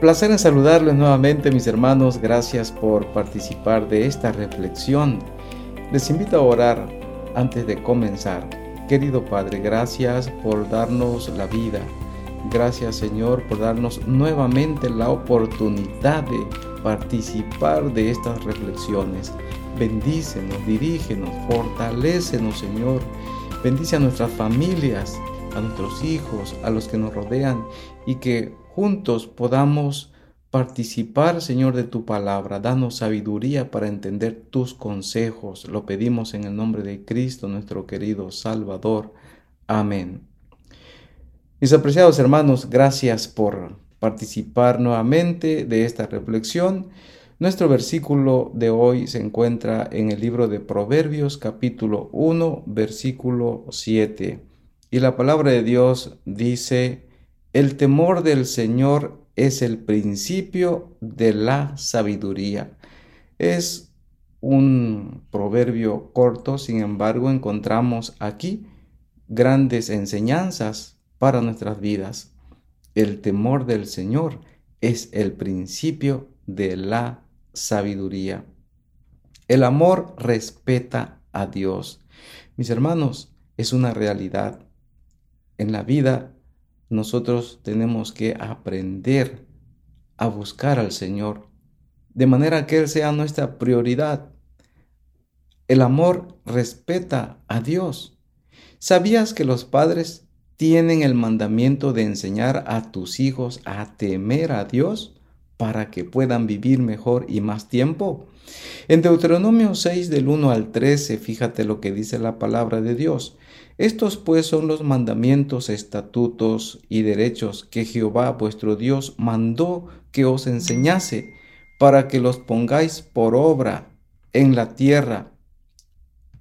Placer en saludarles nuevamente mis hermanos, gracias por participar de esta reflexión. Les invito a orar antes de comenzar. Querido Padre, gracias por darnos la vida. Gracias Señor por darnos nuevamente la oportunidad de participar de estas reflexiones. Bendícenos, dirígenos, fortalécenos Señor. Bendice a nuestras familias, a nuestros hijos, a los que nos rodean y que juntos podamos participar, Señor, de tu palabra. Danos sabiduría para entender tus consejos. Lo pedimos en el nombre de Cristo, nuestro querido Salvador. Amén. Mis apreciados hermanos, gracias por participar nuevamente de esta reflexión. Nuestro versículo de hoy se encuentra en el libro de Proverbios capítulo 1 versículo 7. Y la palabra de Dios dice, el temor del Señor es el principio de la sabiduría. Es un proverbio corto, sin embargo, encontramos aquí grandes enseñanzas para nuestras vidas. El temor del Señor es el principio de la sabiduría. El amor respeta a Dios. Mis hermanos, es una realidad. En la vida nosotros tenemos que aprender a buscar al Señor, de manera que Él sea nuestra prioridad. El amor respeta a Dios. ¿Sabías que los padres tienen el mandamiento de enseñar a tus hijos a temer a Dios para que puedan vivir mejor y más tiempo? En Deuteronomio 6 del 1 al 13, fíjate lo que dice la palabra de Dios. Estos pues son los mandamientos, estatutos y derechos que Jehová vuestro Dios mandó que os enseñase, para que los pongáis por obra en la tierra,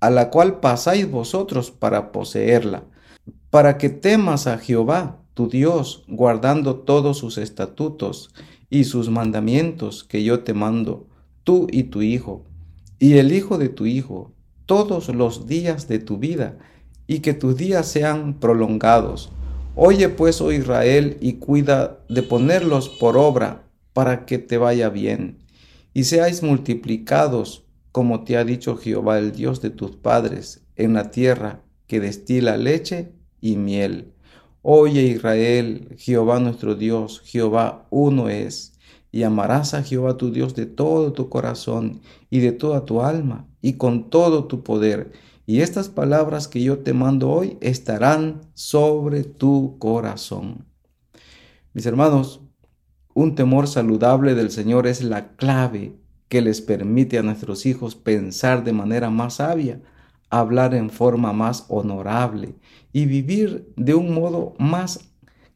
a la cual pasáis vosotros para poseerla, para que temas a Jehová tu Dios, guardando todos sus estatutos y sus mandamientos que yo te mando, tú y tu hijo, y el hijo de tu hijo, todos los días de tu vida, y que tus días sean prolongados. Oye pues, oh Israel, y cuida de ponerlos por obra para que te vaya bien, y seáis multiplicados, como te ha dicho Jehová, el Dios de tus padres, en la tierra que destila leche y miel. Oye Israel, Jehová nuestro Dios, Jehová uno es, y amarás a Jehová tu Dios de todo tu corazón y de toda tu alma y con todo tu poder y estas palabras que yo te mando hoy estarán sobre tu corazón. Mis hermanos, un temor saludable del Señor es la clave que les permite a nuestros hijos pensar de manera más sabia, hablar en forma más honorable y vivir de un modo más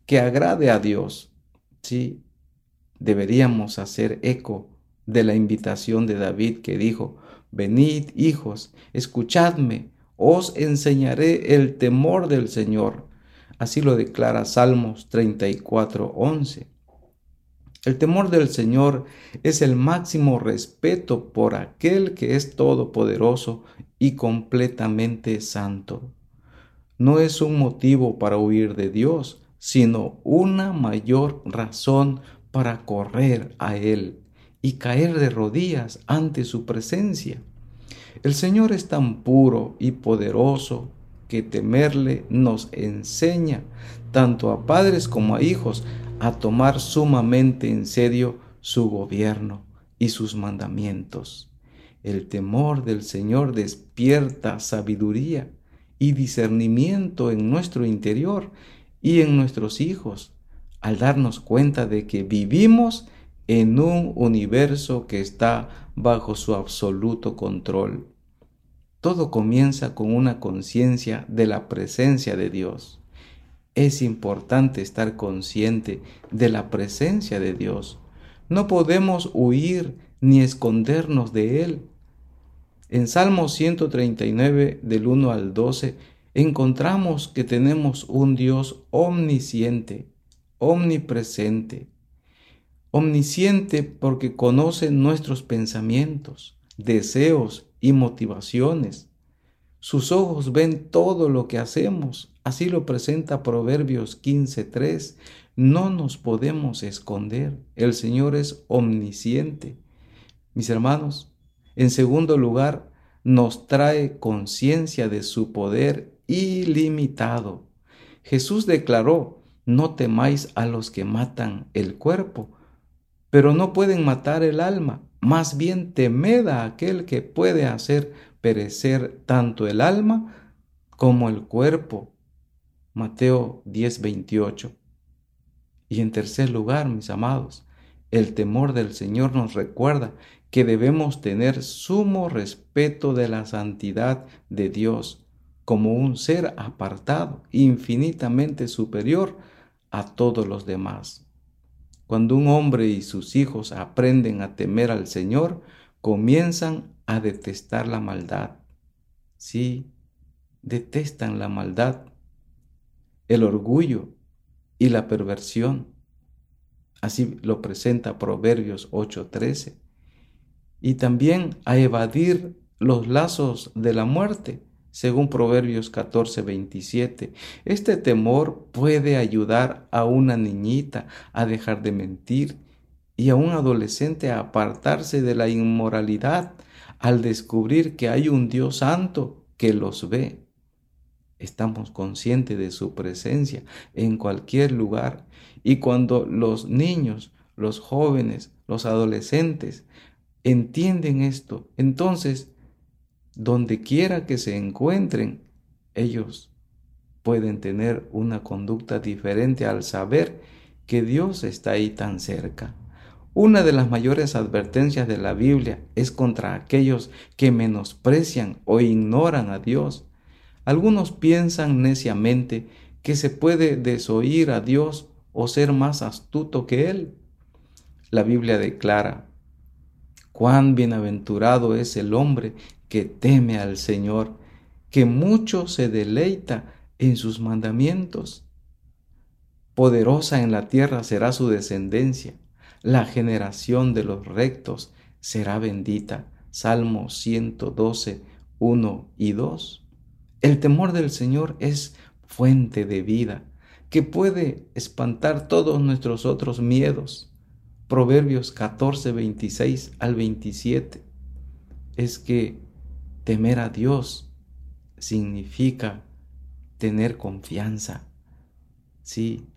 que agrade a Dios. Sí, deberíamos hacer eco de la invitación de David que dijo, Venid, hijos, escuchadme, os enseñaré el temor del Señor. Así lo declara Salmos 34, 11. El temor del Señor es el máximo respeto por aquel que es todopoderoso y completamente santo. No es un motivo para huir de Dios, sino una mayor razón para correr a Él y caer de rodillas ante su presencia. El Señor es tan puro y poderoso que temerle nos enseña, tanto a padres como a hijos, a tomar sumamente en serio su gobierno y sus mandamientos. El temor del Señor despierta sabiduría y discernimiento en nuestro interior y en nuestros hijos, al darnos cuenta de que vivimos en un universo que está bajo su absoluto control. Todo comienza con una conciencia de la presencia de Dios. Es importante estar consciente de la presencia de Dios. No podemos huir ni escondernos de Él. En Salmo 139 del 1 al 12 encontramos que tenemos un Dios omnisciente, omnipresente, omnisciente porque conoce nuestros pensamientos, deseos y motivaciones. Sus ojos ven todo lo que hacemos. Así lo presenta Proverbios 15.3. no nos podemos esconder. El Señor es omnisciente. Mis hermanos, en segundo lugar, nos trae conciencia de su poder ilimitado. Jesús declaró, no temáis a los que matan el cuerpo, pero no pueden matar el alma. Más bien temed a aquel que puede hacer perecer tanto el alma como el cuerpo. Mateo 10:28. Y en tercer lugar, mis amados, el temor del Señor nos recuerda que debemos tener sumo respeto de la santidad de Dios como un ser apartado, infinitamente superior a todos los demás. Cuando un hombre y sus hijos aprenden a temer al Señor, comienzan a detestar la maldad. Sí, detestan la maldad, el orgullo y la perversión. Así lo presenta Proverbios 8:13 y también a evadir los lazos de la muerte, según Proverbios 14, 27. Este temor puede ayudar a una niñita a dejar de mentir y a un adolescente a apartarse de la inmoralidad al descubrir que hay un Dios santo que los ve. Estamos conscientes de su presencia en cualquier lugar y cuando los niños, los jóvenes, los adolescentes entienden esto, entonces, donde quiera que se encuentren, ellos pueden tener una conducta diferente al saber que Dios está ahí tan cerca. Una de las mayores advertencias de la Biblia es contra aquellos que menosprecian o ignoran a Dios. Algunos piensan neciamente que se puede desoír a Dios o ser más astuto que Él. La Biblia declara, Cuán bienaventurado es el hombre que teme al Señor, que mucho se deleita en sus mandamientos. Poderosa en la tierra será su descendencia, la generación de los rectos será bendita. Salmo 112, 1 y 2. El temor del Señor es fuente de vida, que puede espantar todos nuestros otros miedos. Proverbios 14, 26 al 27, es que temer a Dios significa tener confianza, sí,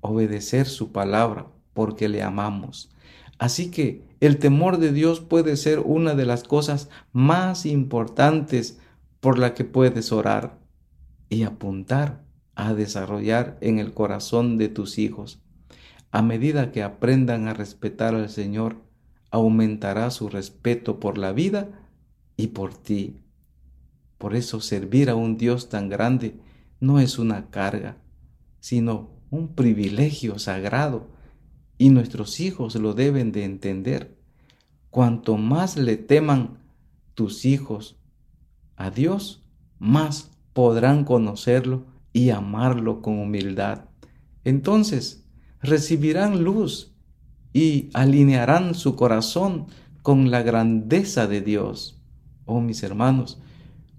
obedecer su palabra porque le amamos. Así que el temor de Dios puede ser una de las cosas más importantes por la que puedes orar y apuntar a desarrollar en el corazón de tus hijos. A medida que aprendan a respetar al Señor, aumentará su respeto por la vida y por ti. Por eso servir a un Dios tan grande no es una carga, sino un privilegio sagrado, y nuestros hijos lo deben de entender. Cuanto más le teman tus hijos a Dios, más podrán conocerlo y amarlo con humildad. Entonces, recibirán luz y alinearán su corazón con la grandeza de Dios. Oh mis hermanos,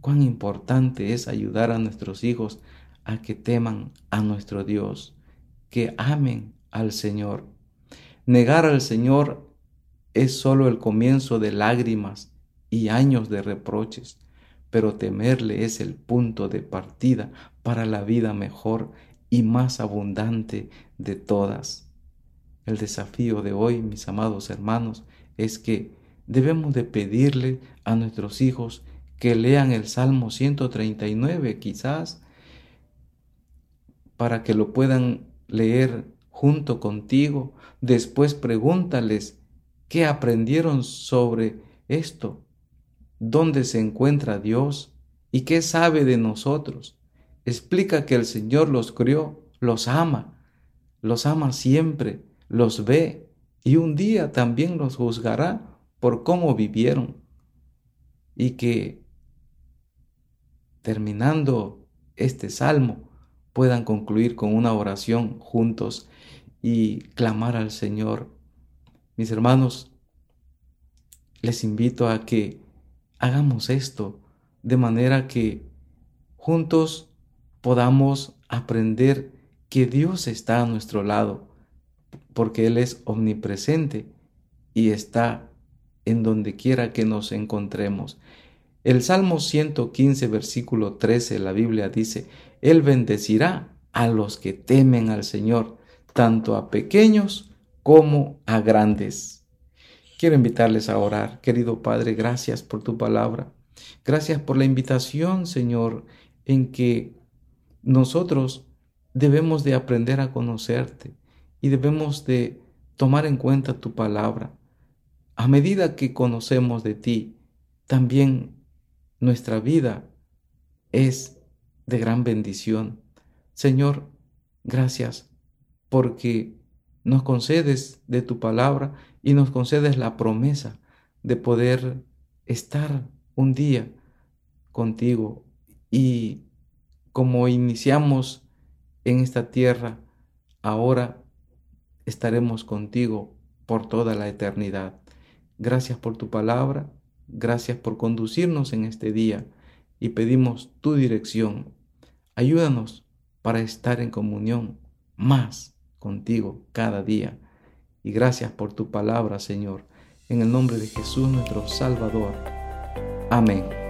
cuán importante es ayudar a nuestros hijos a que teman a nuestro Dios, que amen al Señor. Negar al Señor es solo el comienzo de lágrimas y años de reproches, pero temerle es el punto de partida para la vida mejor y más abundante de todas. El desafío de hoy, mis amados hermanos, es que debemos de pedirle a nuestros hijos que lean el Salmo 139 quizás para que lo puedan leer junto contigo. Después pregúntales qué aprendieron sobre esto, dónde se encuentra Dios y qué sabe de nosotros. Explica que el Señor los crió, los ama, los ama siempre, los ve y un día también los juzgará por cómo vivieron. Y que terminando este salmo puedan concluir con una oración juntos y clamar al Señor. Mis hermanos, les invito a que hagamos esto de manera que juntos podamos aprender que Dios está a nuestro lado, porque Él es omnipresente y está en donde quiera que nos encontremos. El Salmo 115, versículo 13, la Biblia dice, Él bendecirá a los que temen al Señor, tanto a pequeños como a grandes. Quiero invitarles a orar. Querido Padre, gracias por tu palabra. Gracias por la invitación, Señor, en que nosotros debemos de aprender a conocerte y debemos de tomar en cuenta tu palabra. A medida que conocemos de ti, también nuestra vida es de gran bendición. Señor, gracias porque nos concedes de tu palabra y nos concedes la promesa de poder estar un día contigo y como iniciamos en esta tierra, ahora estaremos contigo por toda la eternidad. Gracias por tu palabra, gracias por conducirnos en este día y pedimos tu dirección. Ayúdanos para estar en comunión más contigo cada día. Y gracias por tu palabra, Señor, en el nombre de Jesús nuestro Salvador. Amén.